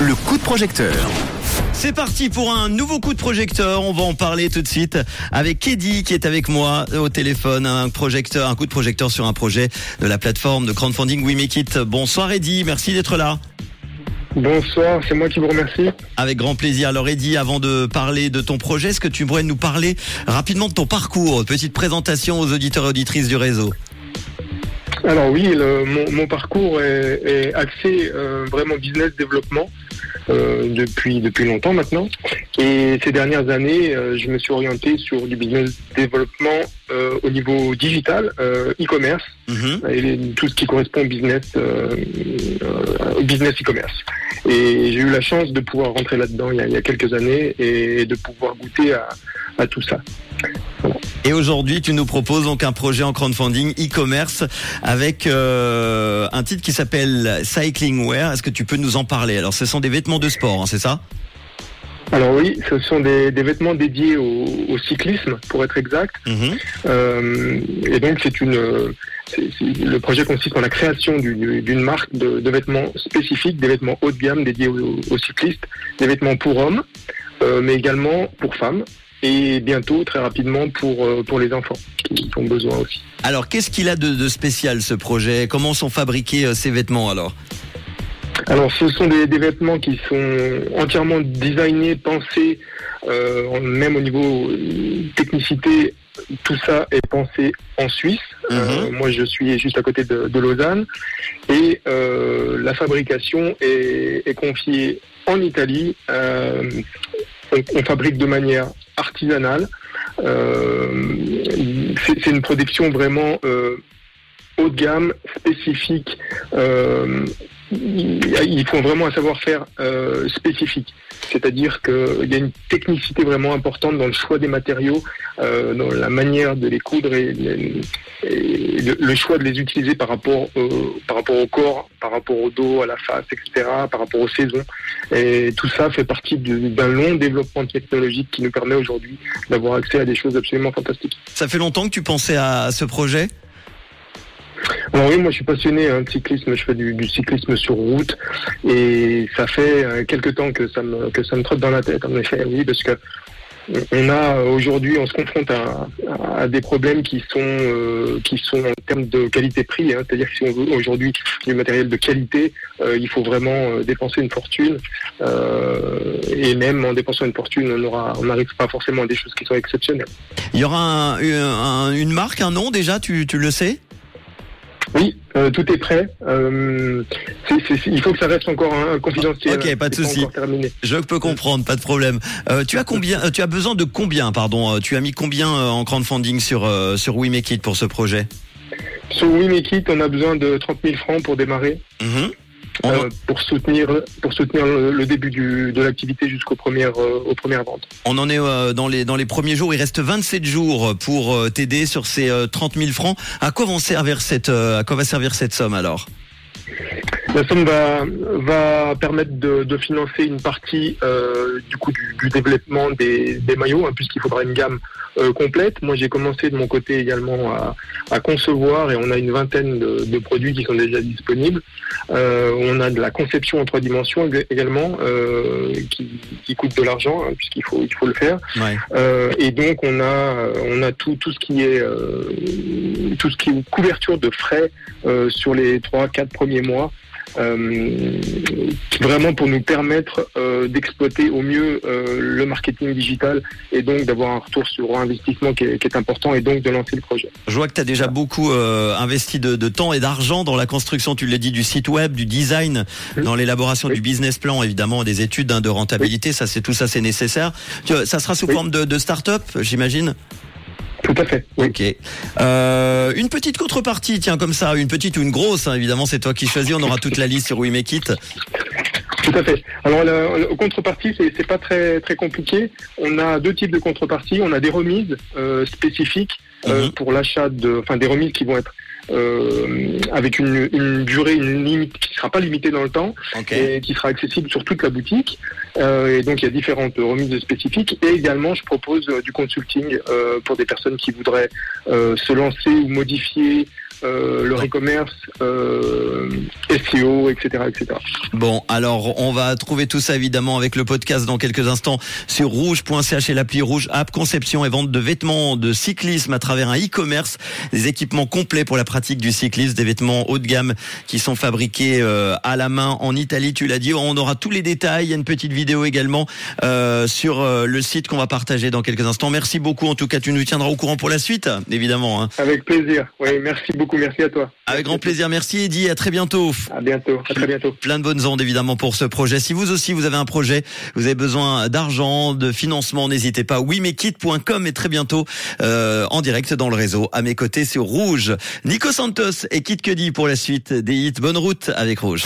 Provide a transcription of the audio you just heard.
le coup de projecteur. C'est parti pour un nouveau coup de projecteur. On va en parler tout de suite avec Keddy qui est avec moi au téléphone. Un projecteur, un coup de projecteur sur un projet de la plateforme de crowdfunding We Make It. Bonsoir Eddy, merci d'être là. Bonsoir, c'est moi qui vous remercie. Avec grand plaisir. Alors Eddy, avant de parler de ton projet, est-ce que tu pourrais nous parler rapidement de ton parcours? Petite présentation aux auditeurs et auditrices du réseau. Alors oui, mon, parcours est, axé euh, vraiment business développement. Euh, depuis depuis longtemps maintenant. Et ces dernières années, euh, je me suis orienté sur du business développement au niveau digital, e-commerce, mhm. et tout ce qui correspond au business e-commerce. Et j'ai eu la chance de pouvoir rentrer là-dedans il, il, y a quelques années et de pouvoir goûter à, à tout ça. Et aujourd'hui, tu nous proposes donc un projet en crowdfunding e-commerce avec euh, un titre qui s'appelle Cycling Wear. Est-ce que tu peux nous en parler? Alors, ce sont des vêtements de sport, hein, c'est ça? Alors oui, ce sont des, vêtements dédiés au, cyclisme, pour être exact. Mhm. Euh, et donc c'est une, le projet consiste en la création d'une marque de, vêtements spécifiques, des vêtements haut de gamme dédiés aux, cyclistes, des vêtements pour hommes, euh, mais également pour femmes et bientôt, très rapidement, pour, euh, pour les enfants qui ont besoin aussi. Alors, qu'est-ce qu'il a de, spécial ce projet? Comment sont fabriqués euh, ces vêtements alors? Alors, ce sont des, vêtements qui sont entièrement designés, pensés, euh, même au niveau technicité, tout ça est pensé en Suisse. Mhm. moi, je suis juste à côté de, Lausanne. Et la fabrication est, est, confiée en Italie. on, fabrique de manière artisanale. Euh, c'est une production vraiment euh, haut de gamme, spécifique. Euh, il faut vraiment un savoir-faire spécifique. C'est-à-dire qu'il y a une technicité vraiment importante dans le choix des matériaux, dans la manière de les coudre et, le, choix de les utiliser par rapport, par rapport au corps, par rapport au dos, à la face, etc., par rapport aux saisons. Et tout ça fait partie d'un long développement technologique qui nous permet aujourd'hui d'avoir accès à des choses absolument fantastiques. Ça fait longtemps que tu pensais à ce projet? Oui, moi je suis passionné hein, de cyclisme, je fais du, cyclisme sur route et ça fait euh, quelques temps que ça me trotte dans la tête en effet, oui, parce que on a aujourd'hui, on se confronte à, des problèmes qui sont euh, qui sont en termes de qualité-prix. Hein. C'est-à-dire que si on veut aujourd'hui du matériel de qualité, euh, il faut vraiment euh, dépenser une fortune. et même en dépensant une fortune, on on n'arrive pas forcément à des choses qui sont exceptionnelles. Il y aura une marque, un nom déjà, tu le sais? Oui, euh, tout est prêt. Euh, il faut que ça reste encore un, confidentiel. Ok, pas de souci. Je peux comprendre, pas de problème. Euh, tu as combien Tu as besoin de combien, pardon Tu as mis combien en crowdfunding sur sur We Make It pour ce projet? Sur We Make It, on a besoin de 30 000 francs pour démarrer. Mhm. Euh, pour soutenir pour soutenir le, début du, de l'activité jusqu'aux premières euh, aux premières ventes. On en est euh, dans les dans les premiers jours. Il reste 27 jours pour t'aider sur ces 30 000 francs. À quoi vont servir cette à quoi va servir cette somme alors? La somme va, va permettre de, de financer une partie euh, du coup du, du développement des, des maillots, hein, puisqu'il faudra une gamme euh, complète. Moi, j'ai commencé de mon côté également à, à, concevoir et on a une vingtaine de, de produits qui sont déjà disponibles. Euh, on a de la conception en trois dimensions également euh, qui, qui, coûte de l'argent hein, puisqu'il faut il faut le faire. Ouais. Et donc on a on a tout tout ce qui est tout ce qui est couverture de frais sur les trois quatre premiers mois. Euh, vraiment pour nous permettre euh, d'exploiter au mieux euh, le marketing digital et donc d'avoir un retour sur investissement qui est, qui est, important et donc de lancer le projet. Je vois que tu as déjà beaucoup investi de, de, temps et d'argent dans la construction, tu l'as dit, du site web, du design, dans l'élaboration du business plan, évidemment, des études hein, de rentabilité, ça c'est tout ça c'est nécessaire. Ça sera sous forme de, de start-up, j'imagine? Tout à fait. Ok. Euh, une petite contrepartie, tiens, comme ça, une petite ou une grosse, hein, évidemment, c'est toi qui choisis. On aura toute la liste sur We Make It. Tout à fait. Alors, la, contrepartie, c'est pas très très compliqué. On a deux types de contrepartie. On a des remises euh, spécifiques euh, mhm. pour l'achat de, enfin, des remises qui vont être euh, avec une, une, durée, une limite qui ne sera pas limitée dans le temps et qui sera accessible sur toute la boutique. Euh, et donc il y a différentes remises spécifiques. Et également, je propose euh, du consulting pour des personnes qui voudraient se lancer ou modifier euh, leur e-commerce, euh, SEO, etc., etc. Bon, alors on va trouver tout ça évidemment avec le podcast dans quelques instants sur rouge.ch et l'appli Rouge App, conception et vente de vêtements de cyclisme à travers un e-commerce, des équipements complets pour la pratique du cyclisme, des vêtements haut de gamme qui sont fabriqués euh, à la main en Italie, tu l'as dit. On aura tous les détails, il y a une petite vidéo également euh, sur euh, le site qu'on va partager dans quelques instants. Merci beaucoup en tout cas, tu nous tiendras au courant pour la suite, évidemment. Hein. Avec plaisir, oui, merci beaucoup, merci à toi. Avec grand plaisir, merci Eddy, à très bientôt. À bientôt, à très bientôt. Plein de bonnes ondes évidemment pour ce projet. Si vous aussi vous avez un projet, vous avez besoin d'argent, de financement, n'hésitez pas. WeMakeIt.com et très bientôt euh, en direct dans le réseau. À mes côtés sur Rouge. Santos et Kit Cudi pour la suite des hits. Bonne route avec Rouge.